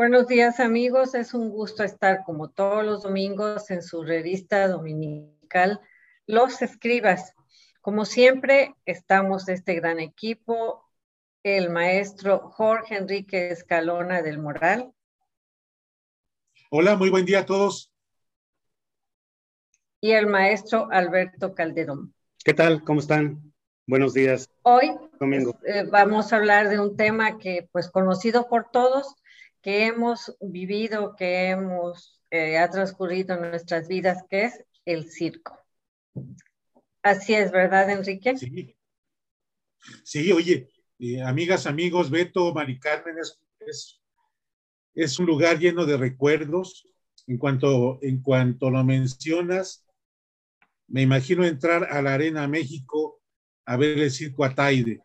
Buenos días amigos, es un gusto estar como todos los domingos en su revista dominical Los Escribas. Como siempre, estamos este gran equipo, el maestro Jorge Enrique Escalona del Moral. Hola, muy buen día a todos. Y el maestro Alberto Calderón. ¿Qué tal? ¿Cómo están? Buenos días. Hoy Domingo. Pues, eh, vamos a hablar de un tema que, pues, conocido por todos, que hemos vivido, que hemos, eh, ha transcurrido en nuestras vidas, que es el circo. Así es, ¿verdad, Enrique? Sí. Sí, oye, eh, amigas, amigos, Beto, Mari Carmen, es, es, un lugar lleno de recuerdos. En cuanto, en cuanto lo mencionas, me imagino entrar a la Arena México a ver el circo Ataide.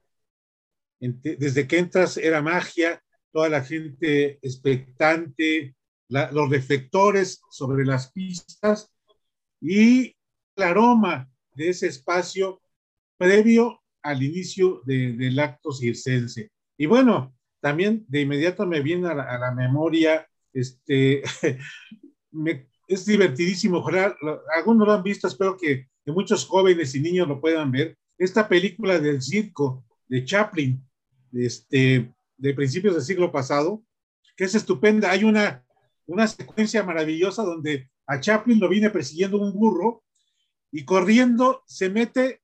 Desde que entras era magia, toda la gente expectante, los reflectores sobre las pistas y el aroma de ese espacio previo al inicio del acto circense. Y bueno, también de inmediato me viene a la, memoria, este, es divertidísimo, algunos lo han visto, espero que, que muchos jóvenes y niños lo puedan ver, esta película del circo de Chaplin, este, de principios del siglo pasado, que es estupenda. Hay una, una secuencia maravillosa donde a Chaplin lo viene persiguiendo un burro y corriendo se mete,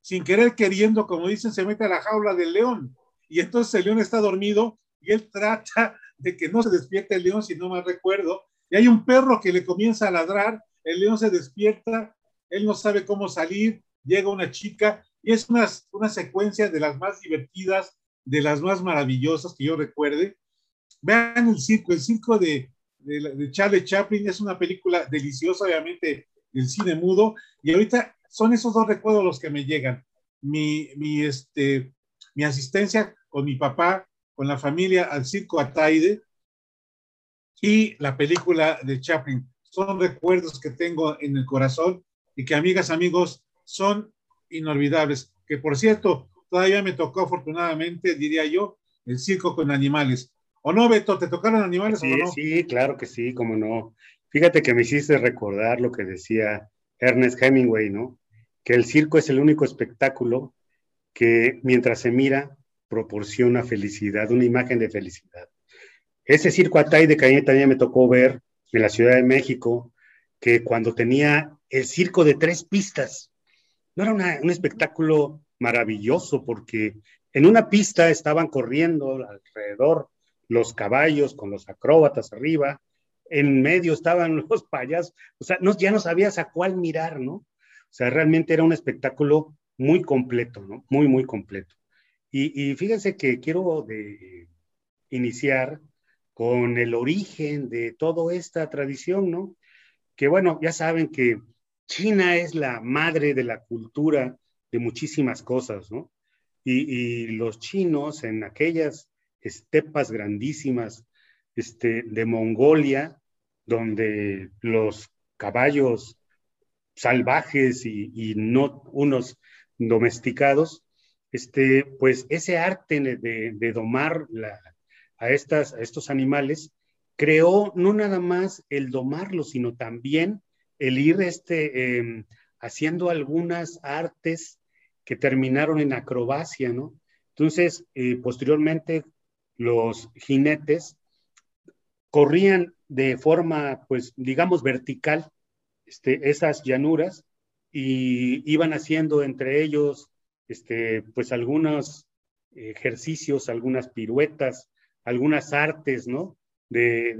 sin querer queriendo, como dicen, se mete a la jaula del león. Y entonces el león está dormido y él trata de que no se despierte el león, si no mal recuerdo. Y hay un perro que le comienza a ladrar, el león se despierta, él no sabe cómo salir, llega una chica y es una, una secuencia de las más divertidas de las más maravillosas que yo recuerde. Vean el circo, el circo de, de, Charlie Chaplin es una película deliciosa, obviamente, del cine mudo, y ahorita son esos dos recuerdos los que me llegan. Mi, mi, este, mi asistencia con mi papá, con la familia al circo Ataide y la película de Chaplin. Son recuerdos que tengo en el corazón y que, amigas, amigos, son inolvidables. Que por cierto, todavía me tocó afortunadamente, diría yo, el circo con animales. ¿O no, Beto? ¿Te tocaron animales sí, o no? Sí, claro que sí, cómo no. Fíjate que me hiciste recordar lo que decía Ernest Hemingway, ¿no? Que el circo es el único espectáculo que mientras se mira proporciona felicidad, una imagen de felicidad. Ese circo Atay de Cañete también me tocó ver en la Ciudad de México, que cuando tenía el circo de tres pistas, no era un espectáculo maravilloso porque en una pista estaban corriendo alrededor los caballos con los acróbatas arriba, en medio estaban los payasos, o sea, no, ya no sabías a cuál mirar, ¿no? O sea, realmente era un espectáculo muy completo, ¿no? Muy, muy completo. Y, y fíjense que quiero de, iniciar con el origen de toda esta tradición, ¿no? Que bueno, ya saben que China es la madre de la cultura de muchísimas cosas, ¿no? Y, los chinos en aquellas estepas grandísimas este, de Mongolia, donde los caballos salvajes y, no unos domesticados, este, pues ese arte de, domar a, estas, a estos animales creó no nada más el domarlos, sino también el ir este, em, haciendo algunas artes que terminaron en acrobacia, ¿no? Entonces, eh, posteriormente, los jinetes corrían de forma, pues, digamos, vertical, este, esas llanuras y iban haciendo entre ellos, este, pues, algunos ejercicios, algunas piruetas, algunas artes, ¿no? De,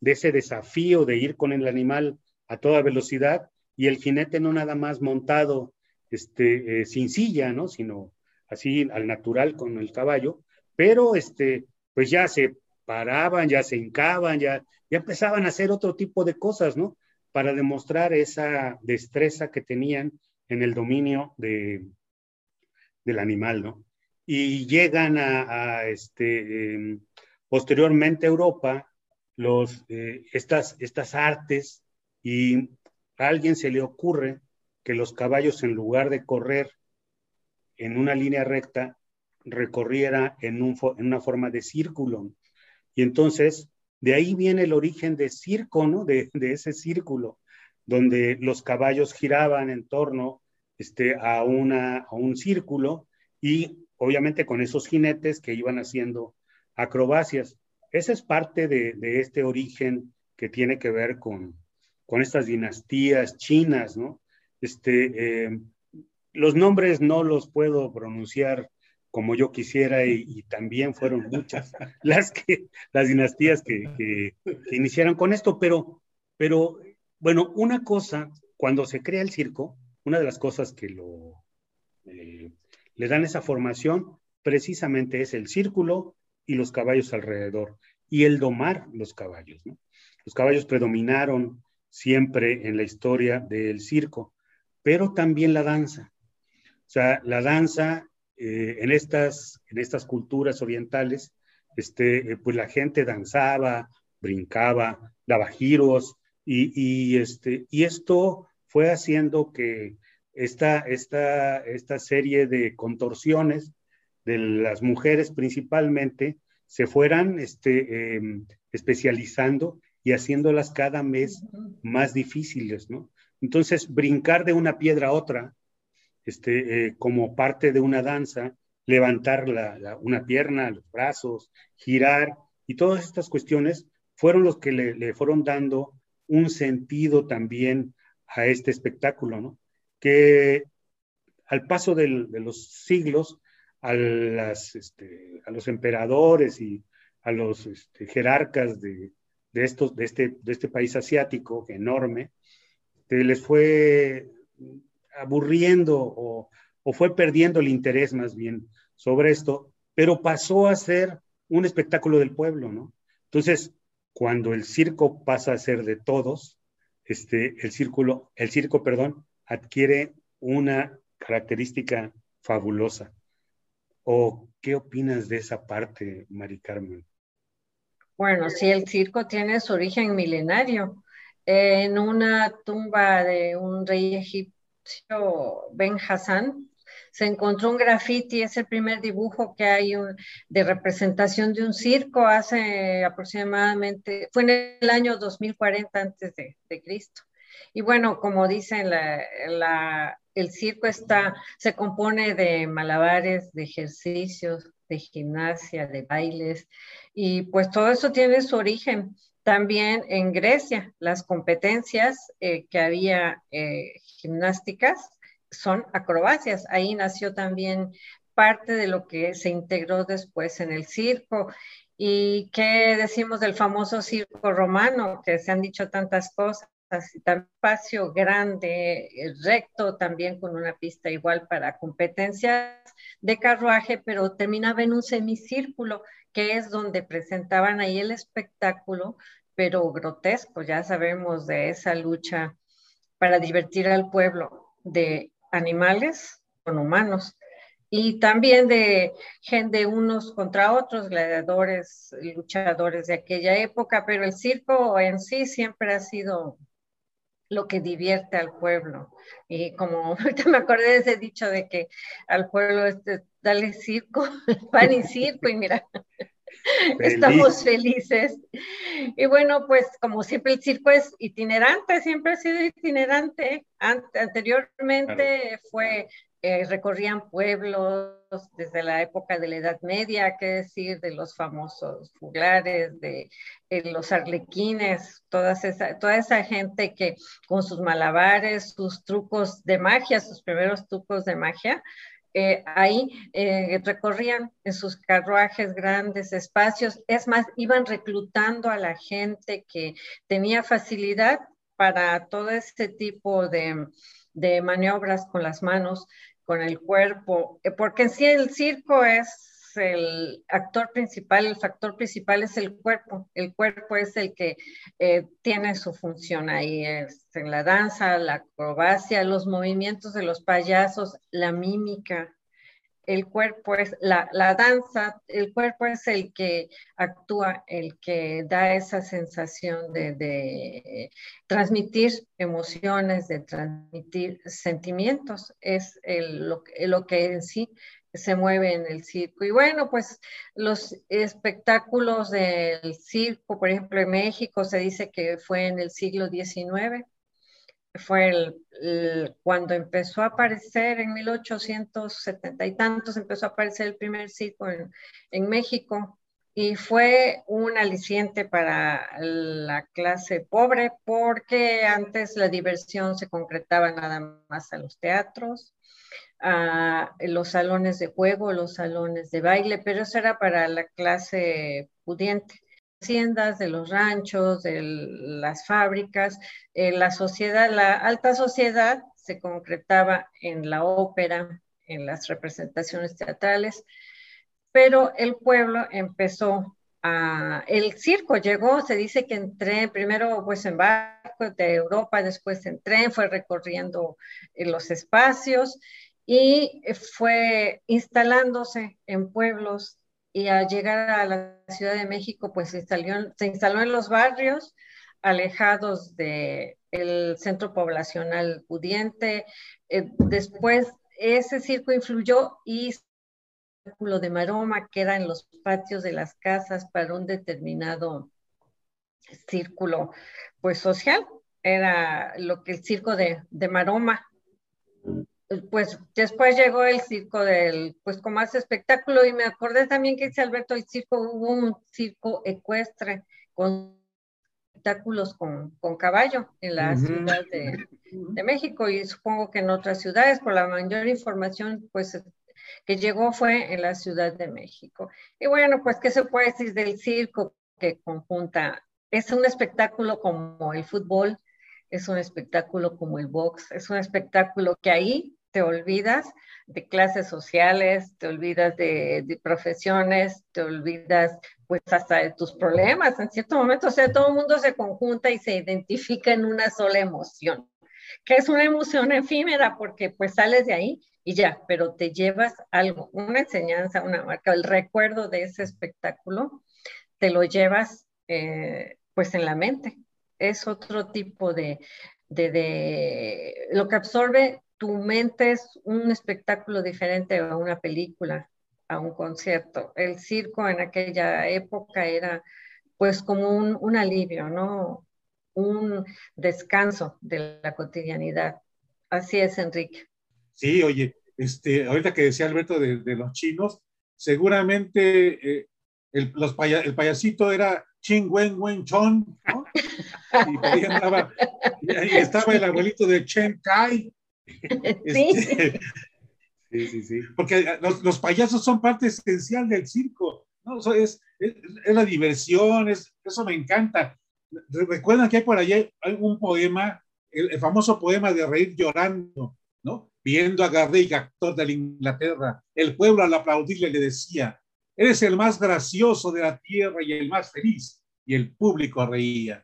de, ese desafío de ir con el animal a toda velocidad y el jinete no nada más montado este, eh, sin silla, ¿no? Sino así al natural con el caballo, pero este, pues ya se paraban, ya se hincaban, ya, ya empezaban a hacer otro tipo de cosas, ¿no? Para demostrar esa destreza que tenían en el dominio de, del animal, ¿no? Y llegan a, este, em, posteriormente a Europa, los, eh, estas, estas artes y a alguien se le ocurre que los caballos en lugar de correr en una línea recta, recorriera en, un, en una forma de círculo. Y entonces, de ahí viene el origen de circo, ¿no? De, ese círculo, donde los caballos giraban en torno este, a, una, a un círculo y obviamente con esos jinetes que iban haciendo acrobacias. Esa es parte de, este origen que tiene que ver con, con estas dinastías chinas, ¿no? Este, eh, los nombres no los puedo pronunciar como yo quisiera y, también fueron muchas las que las dinastías que, iniciaron con esto, pero, pero bueno, una cosa, cuando se crea el circo, una de las cosas que lo eh, le dan esa formación precisamente es el círculo y los caballos alrededor y el domar los caballos. Los caballos predominaron siempre en la historia del circo, pero también la danza. O sea, la danza eh, en, estas, en estas culturas orientales, este, eh, pues la gente danzaba, brincaba, daba giros y, este, y esto fue haciendo que esta, esta, esta serie de contorsiones de las mujeres principalmente se fueran este, em, especializando y haciéndolas cada mes más difíciles, ¿no? Entonces, brincar de una piedra a otra, este, eh, como parte de una danza, levantar una pierna, los brazos, girar, y todas estas cuestiones fueron los que le, fueron dando un sentido también a este espectáculo, ¿no? Que al paso de los siglos, este, a los emperadores y a los este, jerarcas de, estos, de, este, de este país asiático enorme, les fue aburriendo o, fue perdiendo el interés más bien sobre esto, pero pasó a ser un espectáculo del pueblo, ¿no? Entonces, cuando el circo pasa a ser de todos, este, el círculo, el circo, perdón, adquiere una característica fabulosa. ¿O qué opinas de esa parte, Mari Carmen? Bueno, sí, el circo tiene su origen milenario. En una tumba de un rey egipcio, Ben Hassan, se encontró un graffiti, es el primer dibujo que hay de representación de un circo hace aproximadamente, fue en el año 2040 antes de, Cristo. Y bueno, como dicen, el circo está, se compone de malabares, de ejercicios, de gimnasia, de bailes, y pues todo eso tiene su origen también en Grecia, las competencias eh, que había eh, gimnásticas son acrobacias. Ahí nació también parte de lo que se integró después en el circo. ¿Y qué decimos del famoso circo romano? Que se han dicho tantas cosas, tan espacio grande, eh, recto, también con una pista igual para competencias de carruaje, pero terminaba en un semicírculo, que es donde presentaban ahí el espectáculo, pero grotesco, ya sabemos de esa lucha para divertir al pueblo de animales con humanos. Y también de gente unos contra otros, gladiadores, luchadores de aquella época, pero el circo en sí siempre ha sido lo que divierte al pueblo. Y como ahorita me acordé de ese dicho de que al pueblo este, dale circo, pan y circo, y mira, estamos felices. Y bueno, pues como siempre el circo es itinerante, siempre ha sido itinerante. anteriormente fue, eh, recorrían pueblos desde la época de la Edad Media, qué decir de los famosos juglares, de eh, los arlequines, toda esa, toda esa gente que con sus malabares, sus trucos de magia, sus primeros trucos de magia, eh, ahí recorrían en sus carruajes grandes espacios. Es más, iban reclutando a la gente que tenía facilidad para todo este tipo de, de maniobras con las manos, con el cuerpo, eh, porque en sí el circo es el actor principal, el factor principal es el cuerpo. El cuerpo es el que eh, tiene su función ahí, es en la danza, la acrobacia, los movimientos de los payasos, la mímica. El cuerpo es la, danza, el cuerpo es el que actúa, el que da esa sensación de, transmitir emociones, de transmitir sentimientos. Es lo, lo que en sí se mueve en el circo. Y bueno, pues los espectáculos del circo, por ejemplo, en México se dice que fue en el siglo XIX, fue el, cuando empezó a aparecer en 1870 y tantos, empezó a aparecer el primer circo en, en México y fue un aliciente para la clase pobre porque antes la diversión se concretaba nada más a los teatros, a los salones de juego, los salones de baile, pero eso era para la clase pudiente. Haciendas, de los ranchos, de las fábricas, eh, la sociedad, la alta sociedad se concretaba en la ópera, en las representaciones teatrales, pero el pueblo empezó a, el circo llegó, se dice que entré primero pues en barco de Europa, después en tren, fue recorriendo eh, los espacios y fue instalándose en pueblos y al llegar a la Ciudad de México pues se instaló, en los barrios alejados del el centro poblacional pudiente. Eh, después ese circo influyó y de maroma que era en los patios de las casas para un determinado círculo pues social, era lo que el circo de maroma. Pues después llegó el circo del, pues con más espectáculo y me acordé también que dice Alberto, el circo, hubo un circo ecuestre con espectáculos con, con caballo en la ciudad de, de, México y supongo que en otras ciudades, por la mayor información, pues que llegó fue en la Ciudad de México. Y bueno, pues, ¿qué se puede decir del circo que conjunta? Es un espectáculo como el fútbol, es un espectáculo como el box, es un espectáculo que ahí te olvidas de clases sociales, te olvidas de, profesiones, te olvidas pues hasta de tus problemas en cierto momento, o sea, todo el mundo se conjunta y se identifica en una sola emoción, que es una emoción efímera porque pues sales de ahí y ya, pero te llevas algo, una enseñanza, una marca, el recuerdo de ese espectáculo, te lo llevas eh, pues en la mente. Es otro tipo de, de, de, lo que absorbe tu mente es un espectáculo diferente a una película, a un concierto. El circo en aquella época era pues como un, un alivio, ¿no? Un descanso de la cotidianidad. Así es, Enrique. Sí, oye, este, ahorita que decía Alberto de, de los chinos, seguramente eh, el, los paya, el, payasito era Ching Wen Wen Chon, ¿no? Y ahí, andaba, y ahí estaba el abuelito de Chen Kai. Este, sí. sí, sí, Porque los, los, payasos son parte esencial del circo, ¿no? Eso es, es, es, la diversión, es, eso me encanta. Recuerdan que hay por allá hay un poema, el, el famoso poema de Reír Llorando, ¿no? Viendo a Garrick, actor de la Inglaterra, el pueblo al aplaudirle le decía, eres el más gracioso de la tierra y el más feliz. Y el público reía.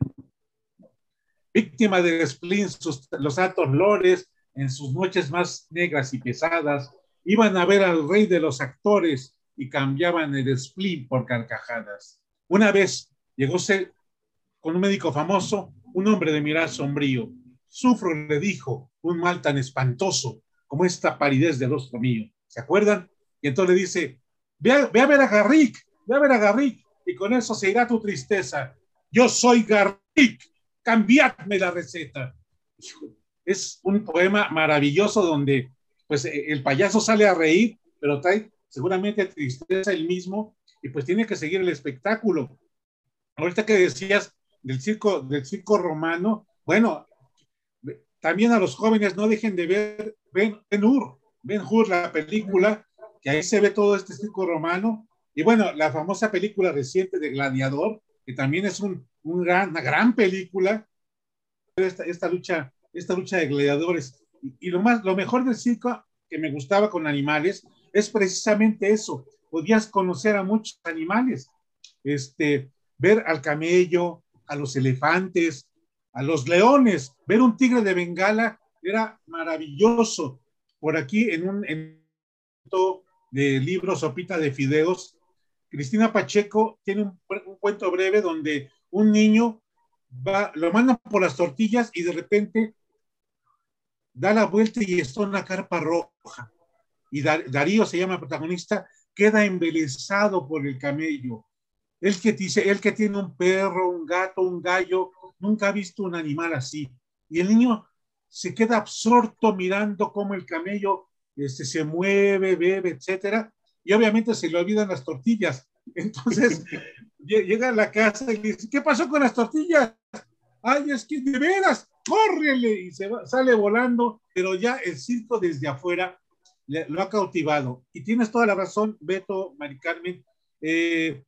Víctima del spleen, sus, los altos lores, en sus noches más negras y pesadas, iban a ver al rey de los actores y cambiaban el spleen por carcajadas. Una vez llegó ser con un médico famoso, un hombre de mirar sombrío. Sufro, le dijo, un mal tan espantoso como esta palidez del rostro mío. ¿Se acuerdan? Y entonces le dice, ve a, ve a ver a Garrick, ve a ver a Garrick, y con eso se irá tu tristeza. Yo soy Garrick, cambiadme la receta. Es un poema maravilloso donde pues el payaso sale a reír, pero trae seguramente tristeza él mismo y pues tiene que seguir el espectáculo. Ahorita que decías del circo, del circo romano, bueno, también a los jóvenes no dejen de ver Ben, ben Hur, Ben Hur, la película, que ahí se ve todo este circo romano. Y bueno, la famosa película reciente de Gladiador, que también es un, un gran, una gran película, esta, esta, lucha, esta lucha de gladiadores. Y, lo, más, lo mejor del circo que me gustaba con animales es precisamente eso. Podías conocer a muchos animales, este, ver al camello, a los elefantes, a los leones, ver un tigre de Bengala era maravilloso. Por aquí, en un en de libro Sopita de Fideos, Cristina Pacheco tiene un, cuento breve donde un niño va, lo mandan por las tortillas y de repente da la vuelta y está una carpa roja. y Darío se llama el protagonista, queda embelesado por el camello. Él que dice, él que tiene un perro, un gato, un gallo, nunca ha visto un animal así. Y el niño se queda absorto mirando cómo el camello este, se mueve, bebe, etcétera, y obviamente se le olvidan las tortillas. Entonces llega a la casa y dice, ¿qué pasó con las tortillas? Ay, es que de veras, córrele, y se sale volando, pero ya el circo desde afuera lo ha cautivado. Y tienes toda la razón, Beto, Mari Carmen, eh,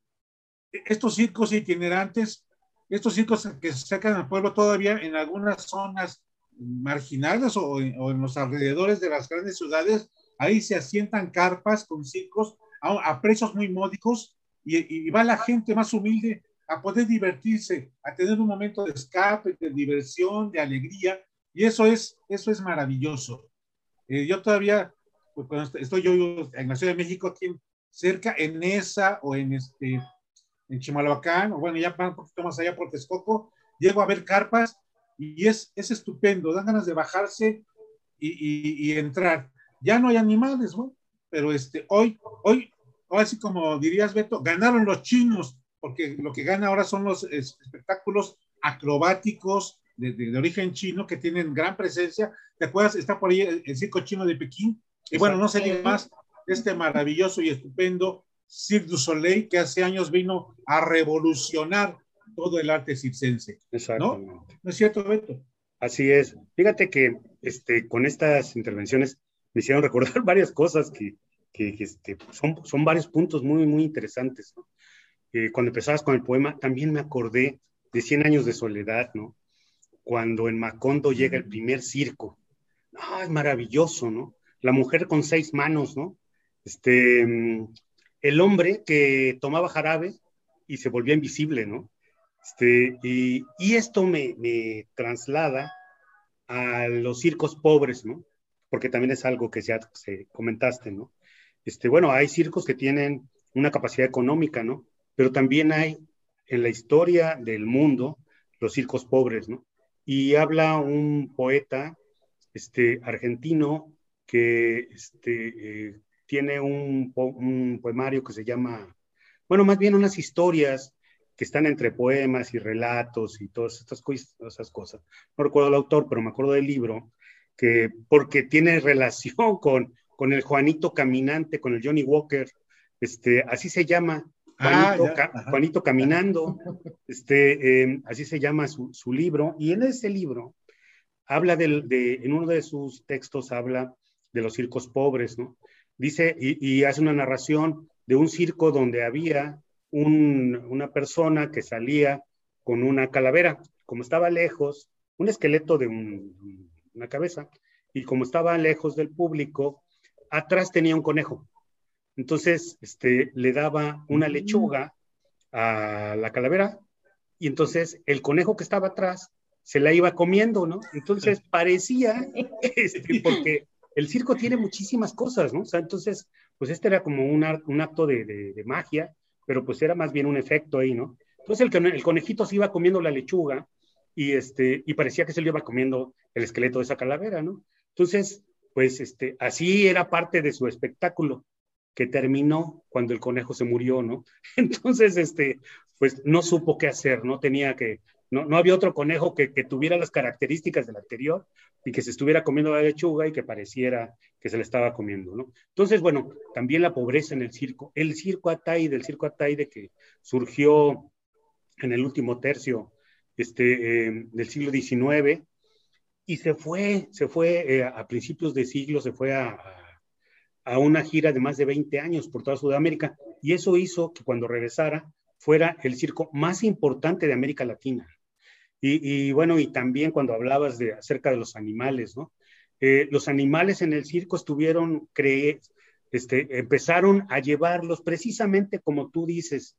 estos circos itinerantes, estos circos que se sacan al pueblo todavía en algunas zonas marginales o, en los alrededores de las grandes ciudades, ahí se asientan carpas con circos a, precios muy módicos y, va la gente más humilde a poder divertirse, a tener un momento de escape, de diversión, de alegría, y eso es, eso es maravilloso. Eh, yo todavía, pues, cuando estoy yo en la Ciudad de México, aquí cerca, en esa o en este, en Chimalhuacán, o bueno, ya un poquito más allá por Texcoco, llego a ver carpas y es, es estupendo, dan ganas de bajarse y, entrar. Ya no hay animales, ¿no? Pero este, hoy, hoy, así como dirías, Beto, ganaron los chinos, porque lo que gana ahora son los espectáculos acrobáticos de, de, origen chino que tienen gran presencia. ¿Te acuerdas? Está por ahí el, circo chino de Pekín. Y bueno, no sé más, este maravilloso y estupendo Cirque du Soleil que hace años vino a revolucionar todo el arte circense. Exactamente. ¿No? ¿No es cierto, Beto? Así es. Fíjate que este, con estas intervenciones me hicieron recordar varias cosas que, que, este, son, son varios puntos muy, muy interesantes. ¿no? Eh, cuando empezabas con el poema, también me acordé de Cien años de soledad, ¿no? Cuando en Macondo llega el primer circo. Ah, maravilloso, ¿no? La mujer con seis manos, ¿no? Este, mm, el hombre que tomaba jarabe y se volvía invisible, ¿no? Este, y, esto me, traslada a los circos pobres, ¿no? Porque también es algo que ya se comentaste, ¿no? Este, bueno, hay circos que tienen una capacidad económica, ¿no? Pero también hay en la historia del mundo los circos pobres, ¿no? Y habla un poeta este, argentino que este, eh, tiene un, un poemario que se llama, bueno, más bien unas historias que están entre poemas y relatos y todas estas esas cosas. No recuerdo el autor, pero me acuerdo del libro, que porque tiene relación con, con el Juanito Caminante, con el Johnny Walker, este, así se llama, ah, Juanito, Caminando, este, em, así se llama su, su, libro, y en ese libro habla del, de, en uno de sus textos habla de los circos pobres, ¿no? Dice, y, y hace una narración de un circo donde había una persona que salía con una calavera. Como estaba lejos, un esqueleto de una cabeza, y como estaba lejos del público, atrás tenía un conejo. Entonces, este, le daba una lechuga a la calavera, y entonces el conejo que estaba atrás se la iba comiendo, ¿no? Entonces parecía, este, porque el circo tiene muchísimas cosas, ¿no? O sea, entonces, pues este era como un, un acto de, de, magia pero pues era más bien un efecto ahí, ¿no? Entonces el, el conejito se iba comiendo la lechuga y, este, y parecía que se le iba comiendo el esqueleto de esa calavera, ¿no? Entonces, pues este, así era parte de su espectáculo que terminó cuando el conejo se murió, ¿no? Entonces, este, pues no supo qué hacer, no tenía que, no, no había otro conejo que, tuviera las características del anterior y que se estuviera comiendo la lechuga y que pareciera que se le estaba comiendo, ¿no? Entonces, bueno, también la pobreza en el circo. El circo Ataide, el circo Ataide que surgió en el último tercio este, eh, del siglo XIX y se fue, se fue eh, a principios de siglo, se fue a, a, una gira de más de 20 años por toda Sudamérica y eso hizo que cuando regresara fuera el circo más importante de América Latina. Y, bueno, y también cuando hablabas de acerca de los animales, ¿no? Eh, los animales en el circo estuvieron, cree, este, empezaron a llevarlos precisamente como tú dices,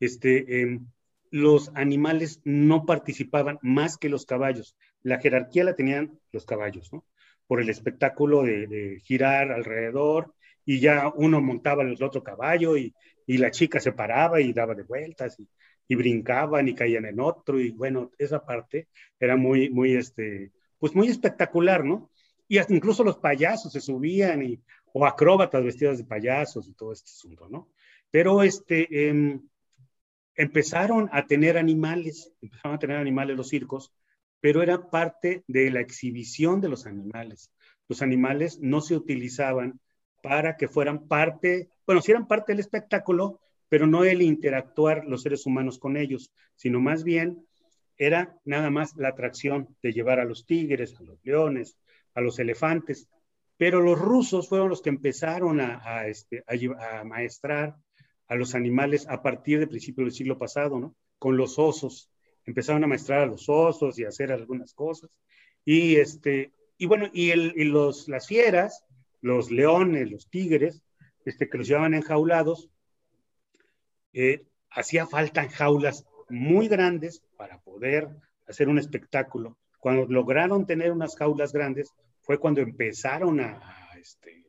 este, em, los animales no participaban más que los caballos. La jerarquía la tenían los caballos, ¿no? Por el espectáculo de, girar alrededor y ya uno montaba el otro caballo y, y la chica se paraba y daba de vueltas y, y brincaban y caían en otro y bueno, esa parte era muy, muy, este, pues muy espectacular, ¿no? Y hasta incluso los payasos se subían y o acróbatas vestidas de payasos y todo este asunto, ¿no? Pero este, em, empezaron a tener animales, empezaron a tener animales los circos, pero era parte de la exhibición de los animales. Los animales no se utilizaban para que fueran parte, bueno, si eran parte del espectáculo, pero no el interactuar los seres humanos con ellos, sino más bien era nada más la atracción de llevar a los tigres, a los leones, a los elefantes. Pero los rusos fueron los que empezaron a, este, a, maestrar a los animales a partir del principio del siglo pasado, ¿no? Con los osos. Empezaron a maestrar a los osos y a hacer algunas cosas. Y, este, y bueno, y, el, y los, las fieras, los leones, los tigres, este, que los llevaban enjaulados, eh, hacía falta en jaulas muy grandes para poder hacer un espectáculo. Cuando lograron tener unas jaulas grandes, fue cuando empezaron a, este,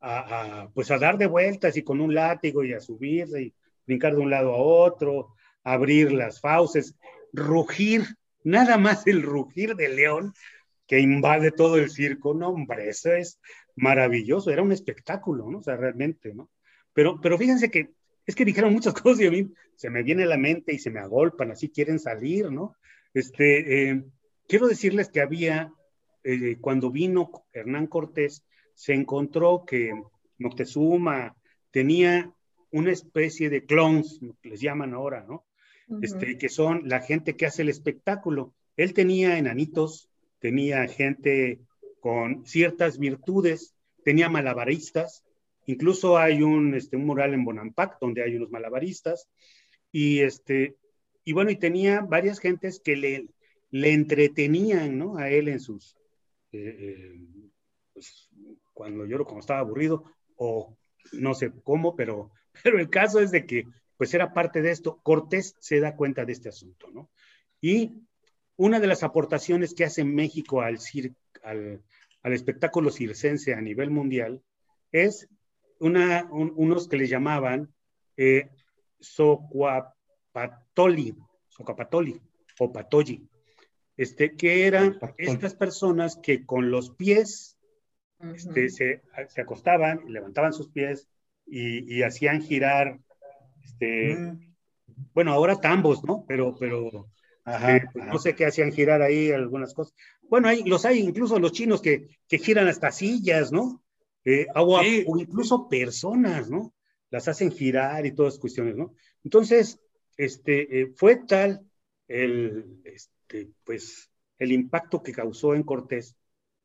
a, pues a dar de vueltas y con un látigo y a subir y brincar de un lado a otro, abrir las fauces, rugir, nada más el rugir del león que invade todo el circo, no hombre, eso es maravilloso, era un espectáculo, ¿no? O sea, realmente, ¿no? Pero, pero fíjense que es que dijeron muchas cosas y a mí se me viene a la mente y se me agolpan, así quieren salir, ¿no? Este, eh, quiero decirles que había, eh, cuando vino Hernán Cortés, se encontró que Moctezuma tenía una especie de clones, les llaman ahora, ¿no? Este, que son la gente que hace el espectáculo. Él tenía enanitos, tenía gente con ciertas virtudes, tenía malabaristas, Incluso hay un, este, mural en Bonampak donde hay unos malabaristas. Y, este, y bueno, y tenía varias gentes que le, le entretenían a él en sus, eh, eh, pues, cuando yo cuando estaba aburrido o no sé cómo, pero, pero el caso es de que pues era parte de esto. Cortés se da cuenta de este asunto, ¿no? Y una de las aportaciones que hace México al, al, al espectáculo circense a nivel mundial es una, unos que le llamaban eh, socuapatoli, socuapatoli o patolli, este, que eran estas personas que con los pies este, se, se, acostaban, levantaban sus pies y, y hacían girar, este, mm. bueno, ahora tambos, ¿no? Pero, pero este, pues, no sé qué hacían girar ahí algunas cosas. Bueno, hay, los hay incluso los chinos que, que giran hasta sillas, ¿no? Eh, o, incluso personas, ¿no? Las hacen girar y todas cuestiones, ¿no? Entonces, este, eh, fue tal el, este, pues, el impacto que causó en Cortés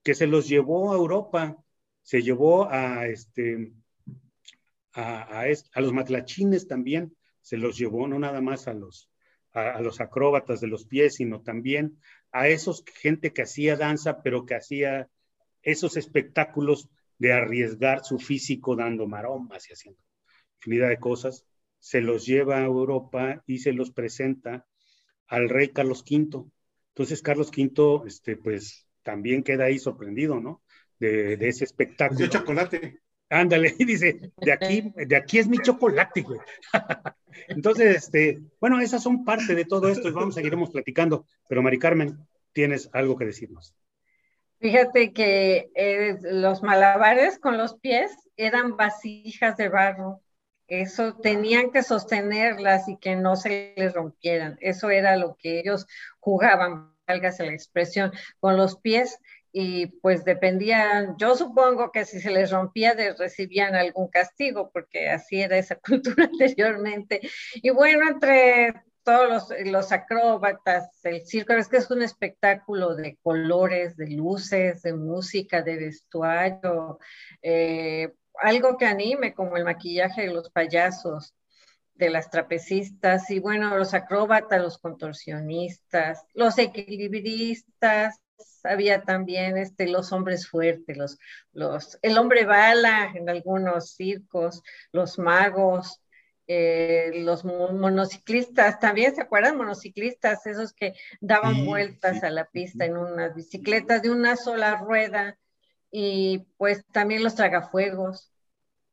que se los llevó a Europa, se llevó a, este, a, a, los matlachines también, se los llevó no nada más a los, a, los acróbatas de los pies, sino también a esos gente que hacía danza, pero que hacía esos espectáculos de arriesgar su físico dando maromas y haciendo infinidad de cosas, se los lleva a Europa y se los presenta al rey Carlos V. Entonces Carlos V, este, pues también queda ahí sorprendido, ¿no? De, ese espectáculo. De chocolate. Ándale, dice, de aquí, de aquí es mi chocolate, güey. Entonces, este, bueno, esas son parte de todo esto y vamos, seguiremos platicando. Pero Mari Carmen, tienes algo que decirnos. Fíjate que eh, los malabares con los pies eran vasijas de barro. Eso tenían que sostenerlas y que no se les rompieran. Eso era lo que ellos jugaban, válgase la expresión, con los pies. Y pues dependían, yo supongo que si se les rompía, recibían algún castigo, porque así era esa cultura anteriormente. Y bueno, entre todos los, acróbatas, el circo, es que es un espectáculo de colores, de luces, de música, de vestuario, eh, algo que anime como el maquillaje de los payasos, de las trapecistas y bueno, los acróbatas, los contorsionistas, los equilibristas, había también este, los hombres fuertes, los, los, el hombre bala en algunos circos, los magos, eh, los monociclistas, también se acuerdan, monociclistas, esos que daban vueltas a la pista en unas bicicletas de una sola rueda, y pues también los tragafuegos,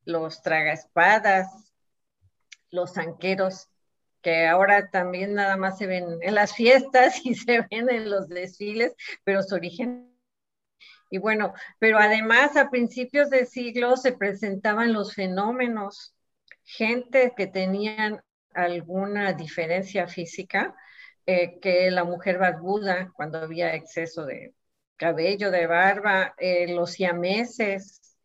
los tragaespadas, los zanqueros, que ahora también nada más se ven en las fiestas y se ven en los desfiles, pero su origen Y bueno, pero además a principios de siglo se presentaban los fenómenos, gente que tenían alguna diferencia física, eh, que la mujer barbuda, cuando había exceso de cabello, de barba, eh, los siameses,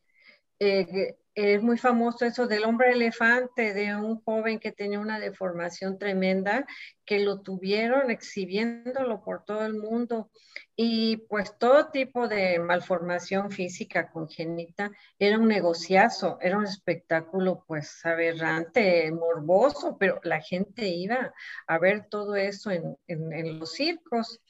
eh, es muy famoso eso del hombre elefante, de un joven que tenía una deformación tremenda, que lo tuvieron exhibiéndolo por todo el mundo. Y pues todo tipo de malformación física congénita era un negociazo, era un espectáculo pues aberrante, morboso, pero la gente iba a ver todo eso en, en los circos.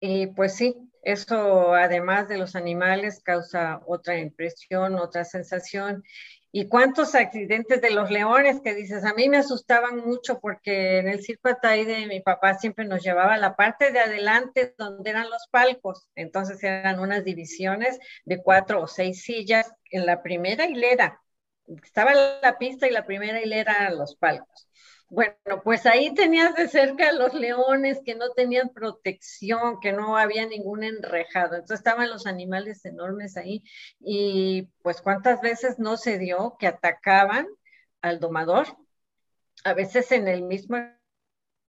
Y pues sí, eso, además de los animales, causa otra impresión, otra sensación. ¿Y cuántos accidentes de los leones que dices? A mí me asustaban mucho porque en el circo Ataide mi papá siempre nos llevaba a la parte de adelante donde eran los palcos. Entonces eran unas divisiones de cuatro o seis sillas en la primera hilera. Estaba la pista y la primera hilera eran los palcos. Bueno, pues ahí tenías de cerca a los leones que no tenían protección, que no había ningún enrejado. Entonces estaban los animales enormes ahí y pues cuántas veces no se dio que atacaban al domador. A veces en el mismo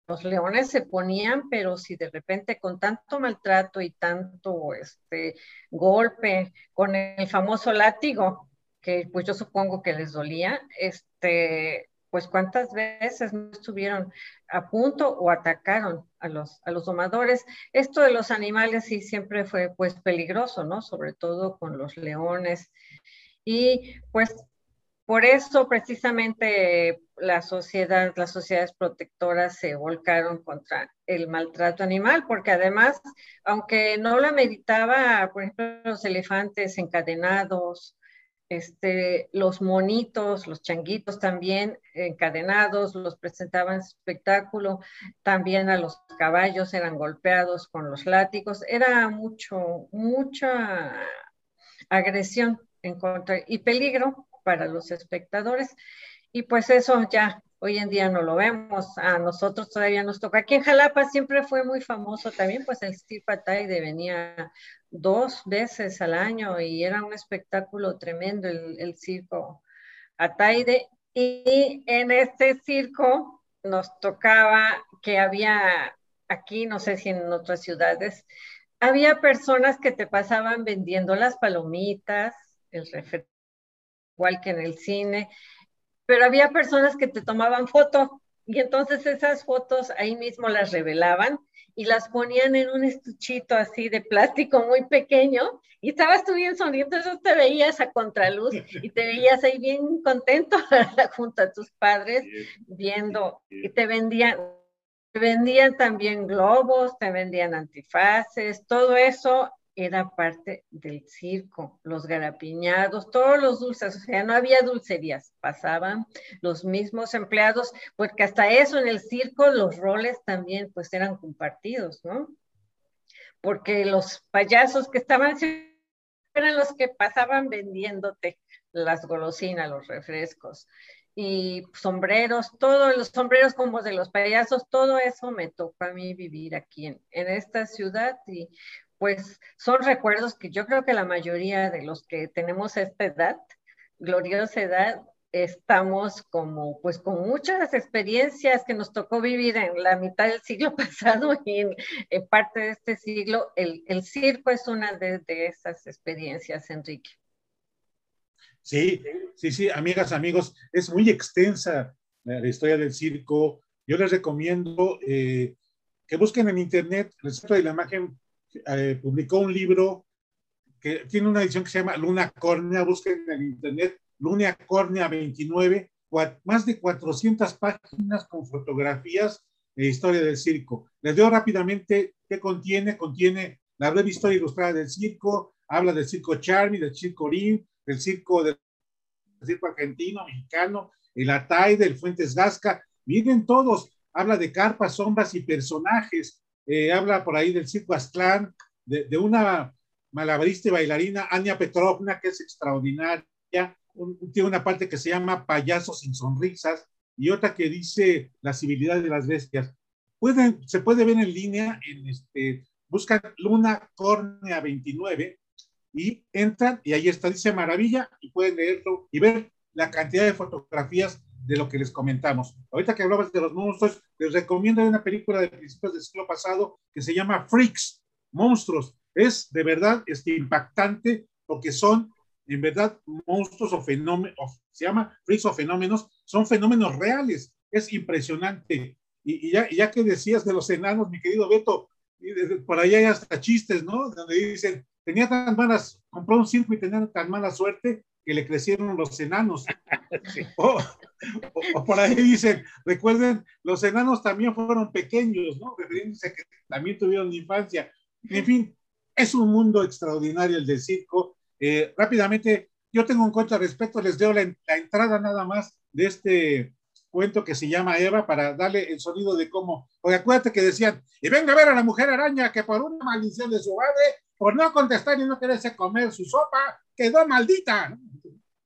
los leones se ponían, pero si de repente con tanto maltrato y tanto este golpe con el famoso látigo, que pues yo supongo que les dolía, este pues cuántas veces no estuvieron a punto o atacaron a los, a los domadores. Esto de los animales sí siempre fue pues peligroso, ¿no? Sobre todo con los leones. Y pues por eso precisamente la sociedad, las sociedades protectoras se volcaron contra el maltrato animal, porque además, aunque no lo meditaba, por ejemplo, los elefantes encadenados, este, los monitos, los changuitos también encadenados, los presentaban espectáculo, también a los caballos eran golpeados con los látigos, era mucho, mucha agresión en contra y peligro para los espectadores. Y pues eso ya hoy en día no lo vemos, a nosotros todavía nos toca. Aquí en Jalapa siempre fue muy famoso también, pues el de venía dos veces al año y era un espectáculo tremendo el, circo Ataide. Y en este circo nos tocaba que había aquí, no sé si en otras ciudades, había personas que te pasaban vendiendo las palomitas, el refresco, igual que en el cine, pero había personas que te tomaban foto y entonces esas fotos ahí mismo las revelaban y las ponían en un estuchito así de plástico muy pequeño y estabas tú bien sonriendo, entonces te veías a contraluz y te veías ahí bien contento junto a tus padres viendo y te vendían, te vendían también globos, te vendían antifaces, todo eso era parte del circo, los garapiñados, todos los dulces, o sea, no había dulcerías, pasaban los mismos empleados, porque hasta eso en el circo los roles también pues eran compartidos, ¿no? Porque los payasos que estaban eran los que pasaban vendiéndote las golosinas, los refrescos y sombreros, todos los sombreros como de los payasos, todo eso me tocó a mí vivir aquí en, en esta ciudad y pues son recuerdos que yo creo que la mayoría de los que tenemos esta edad, gloriosa edad, estamos como, pues con muchas experiencias que nos tocó vivir en la mitad del siglo pasado y en, parte de este siglo. El, circo es una de, esas experiencias, Enrique. Sí, sí, sí, amigas, amigos, es muy extensa la, historia del circo. Yo les recomiendo eh, que busquen en internet el Centro de la Imagen eh, publicó un libro que tiene una edición que se llama Luna Córnea, busquen en internet, Luna Córnea 29, más de 400 páginas con fotografías de historia del circo. Les digo rápidamente qué contiene. Contiene la breve historia ilustrada del circo, habla del circo Charmy, del circo Rim, del circo, del circo argentino, mexicano, el Atay, del Fuentes Gasca. Miren todos, habla de carpas, sombras y personajes. Eh, habla por ahí del circo Aztlán, de, una malabarista y bailarina, Ania Petrovna, que es extraordinaria. tiene una parte que se llama Payasos sin sonrisas y otra que dice La civilidad de las bestias. Pueden, se puede ver en línea, en este, buscan Luna Córnea 29 y entran y ahí está, dice maravilla y pueden leerlo y ver la cantidad de fotografías de lo que les comentamos. Ahorita que hablabas de los monstruos, les recomiendo una película de principios del siglo pasado que se llama Freaks, Monstruos. Es de verdad este, impactante porque son en verdad monstruos o fenómenos, se llama freaks o fenómenos, son fenómenos reales. Es impresionante. Y, ya, ya que decías de los enanos, mi querido Beto, por ahí hay hasta chistes, ¿no? Donde dicen, tenía tan malas, compró un circo y tenía tan mala suerte que le crecieron los enanos. o, por ahí dicen, recuerden, los enanos también fueron pequeños, ¿no? Refiriéndose que también tuvieron infancia. En fin, es un mundo extraordinario el del circo. Eh, rápidamente, yo tengo un cuento al respecto, les doy la, la entrada nada más de este cuento que se llama Eva para darle el sonido de cómo, porque acuérdate que decían, y venga a ver a la mujer araña que por una maldición de su madre, por no contestar y no quererse comer su sopa, quedó maldita.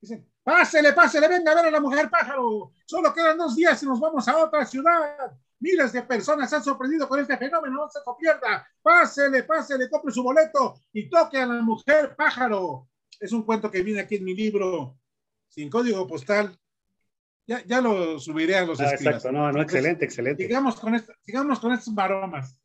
Dicen, pásele, pásele, venga a ver a la mujer pájaro, solo quedan dos días y nos vamos a otra ciudad. Miles de personas se han sorprendido con este fenómeno, no se lo pierda. Pásele, pásele, compre su boleto y toque a la mujer pájaro. Es un cuento que viene aquí en mi libro, sin código postal, ya, ya lo subiré a los ah, Exacto, no, no, excelente, excelente. Sigamos con, esto, sigamos con estos maromas.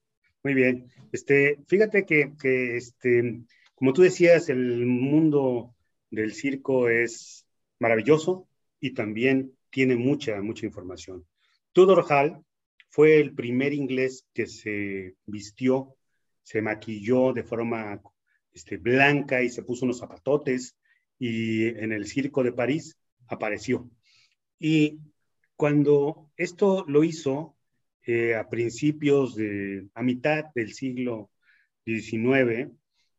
Muy bien. Este, fíjate que, que, este, como tú decías, el mundo del circo es maravilloso y también tiene mucha, mucha información. Tudor Hall fue el primer inglés que se vistió, se maquilló de forma este, blanca y se puso unos zapatotes y en el circo de París apareció. Y cuando esto lo hizo eh, a principios de, a mitad del siglo XIX,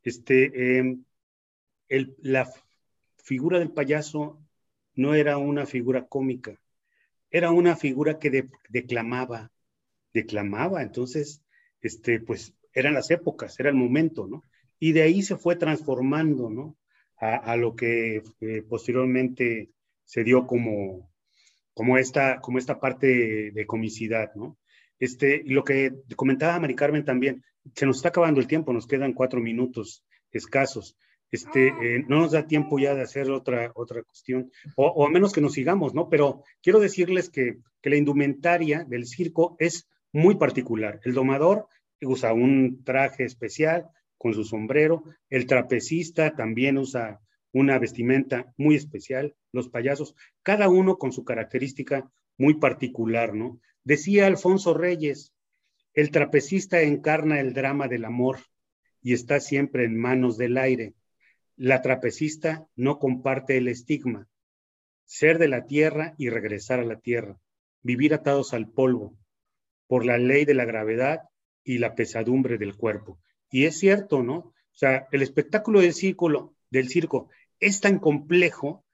este, em, la figura del payaso no era una figura cómica, era una figura que declamaba, declamaba, entonces, este, pues eran las épocas, era el momento, ¿no? Y de ahí se fue transformando, ¿no? A, lo que eh, posteriormente se dio como como esta, como esta parte de, comicidad, ¿no? Este, lo que comentaba Mari Carmen también, se nos está acabando el tiempo, nos quedan cuatro minutos escasos. Este, ah. eh, no nos da tiempo ya de hacer otra, otra cuestión, o, a menos que nos sigamos, ¿no? Pero quiero decirles que, que la indumentaria del circo es muy particular. El domador usa un traje especial con su sombrero, el trapecista también usa una vestimenta muy especial, los payasos, cada uno con su característica muy particular, ¿no? Decía Alfonso Reyes, el trapecista encarna el drama del amor y está siempre en manos del aire. La trapecista no comparte el estigma, ser de la tierra y regresar a la tierra, vivir atados al polvo, por la ley de la gravedad y la pesadumbre del cuerpo. Y es cierto, ¿no? O sea, el espectáculo del círculo, del circo es tan complejo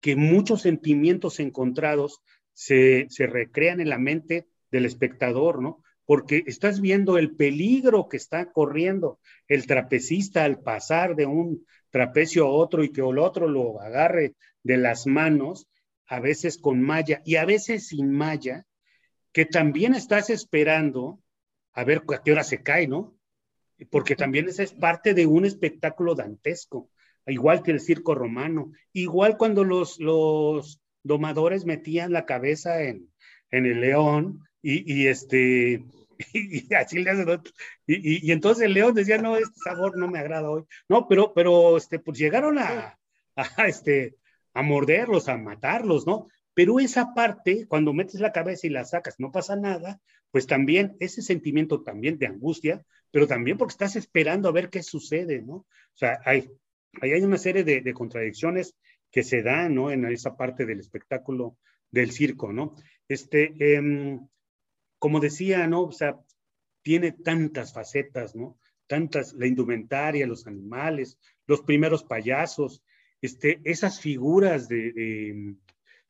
que muchos sentimientos encontrados se, recrean en la mente del espectador, ¿no? Porque estás viendo el peligro que está corriendo el trapecista al pasar de un trapecio a otro y que el otro lo agarre de las manos, a veces con malla y a veces sin malla, que también estás esperando a ver a qué hora se cae, ¿no? Porque también esa es parte de un espectáculo dantesco igual que el circo romano, igual cuando los, los domadores metían la cabeza en, el león y, este, y, así le hacen y, y, entonces el león decía, no, este sabor no me agrada hoy. No, pero, pero este, pues llegaron a, a, este, a morderlos, a matarlos, ¿no? Pero esa parte, cuando metes la cabeza y la sacas, no pasa nada, pues también ese sentimiento también de angustia, pero también porque estás esperando a ver qué sucede, ¿no? O sea, hay, ahí hay una serie de, contradicciones que se dan, ¿no? En esa parte del espectáculo del circo, ¿no? Este, em, como decía, ¿no? O sea, tiene tantas facetas, ¿no? Tantas, la indumentaria, los animales, los primeros payasos, este, esas figuras de,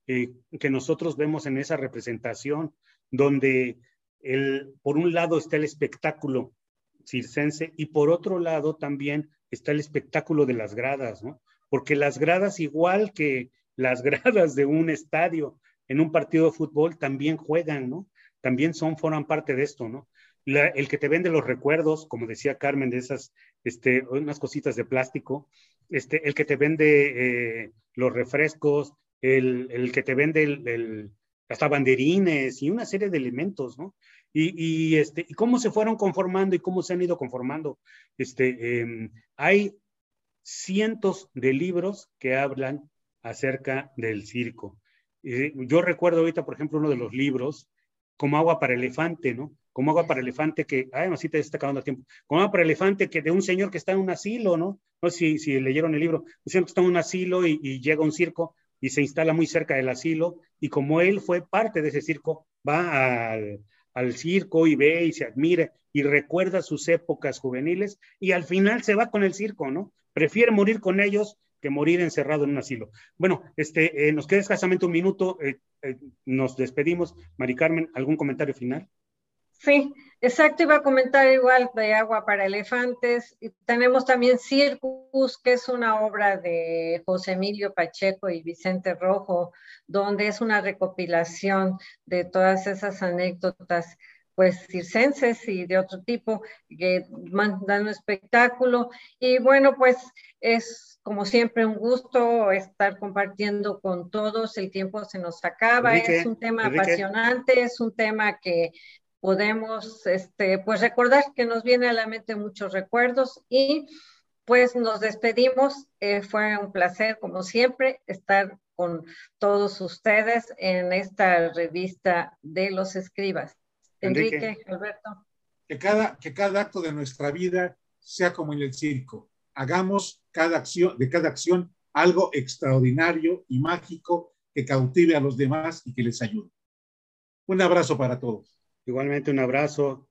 eh, que nosotros vemos en esa representación, donde el, por un lado está el espectáculo circense y por otro lado también está el espectáculo de las gradas, ¿no? Porque las gradas, igual que las gradas de un estadio en un partido de fútbol, también juegan, ¿no? También son, forman parte de esto, ¿no? el que te vende los recuerdos, como decía Carmen, de esas, este, unas cositas de plástico, este, el que te vende eh, los refrescos, el, el, que te vende el, el, hasta banderines y una serie de elementos, ¿no? Y, este, y cómo se fueron conformando y cómo se han ido conformando. Este, eh, hay cientos de libros que hablan acerca del circo. Eh, yo recuerdo ahorita, por ejemplo, uno de los libros, como agua para elefante, ¿no? Como agua para elefante que, ay, no, sí te está acabando el tiempo, como agua para elefante que de un señor que está en un asilo, ¿no? No sé si, si leyeron el libro, un señor que está en un asilo y, y llega a un circo y se instala muy cerca del asilo y como él fue parte de ese circo, va al, al circo y ve y se admira y recuerda sus épocas juveniles y al final se va con el circo, ¿no? Prefiere morir con ellos que morir encerrado en un asilo. Bueno, este, eh, nos queda escasamente un minuto, eh, eh, nos despedimos. Mari Carmen, ¿algún comentario final? Sí, exacto, iba a comentar igual de Agua para Elefantes. Y tenemos también Circus, que es una obra de José Emilio Pacheco y Vicente Rojo, donde es una recopilación de todas esas anécdotas pues circenses y de otro tipo que dan un espectáculo. Y bueno, pues es como siempre un gusto estar compartiendo con todos. El tiempo se nos acaba. es un tema apasionante, es un tema que podemos este, pues recordar que nos viene a la mente muchos recuerdos y pues nos despedimos. Eh, fue un placer, como siempre, estar con todos ustedes en esta revista de los escribas. Enrique, Alberto. Que cada, que cada acto de nuestra vida sea como en el circo. Hagamos cada acción, de cada acción algo extraordinario y mágico que cautive a los demás y que les ayude. Un abrazo para todos. Igualmente un abrazo.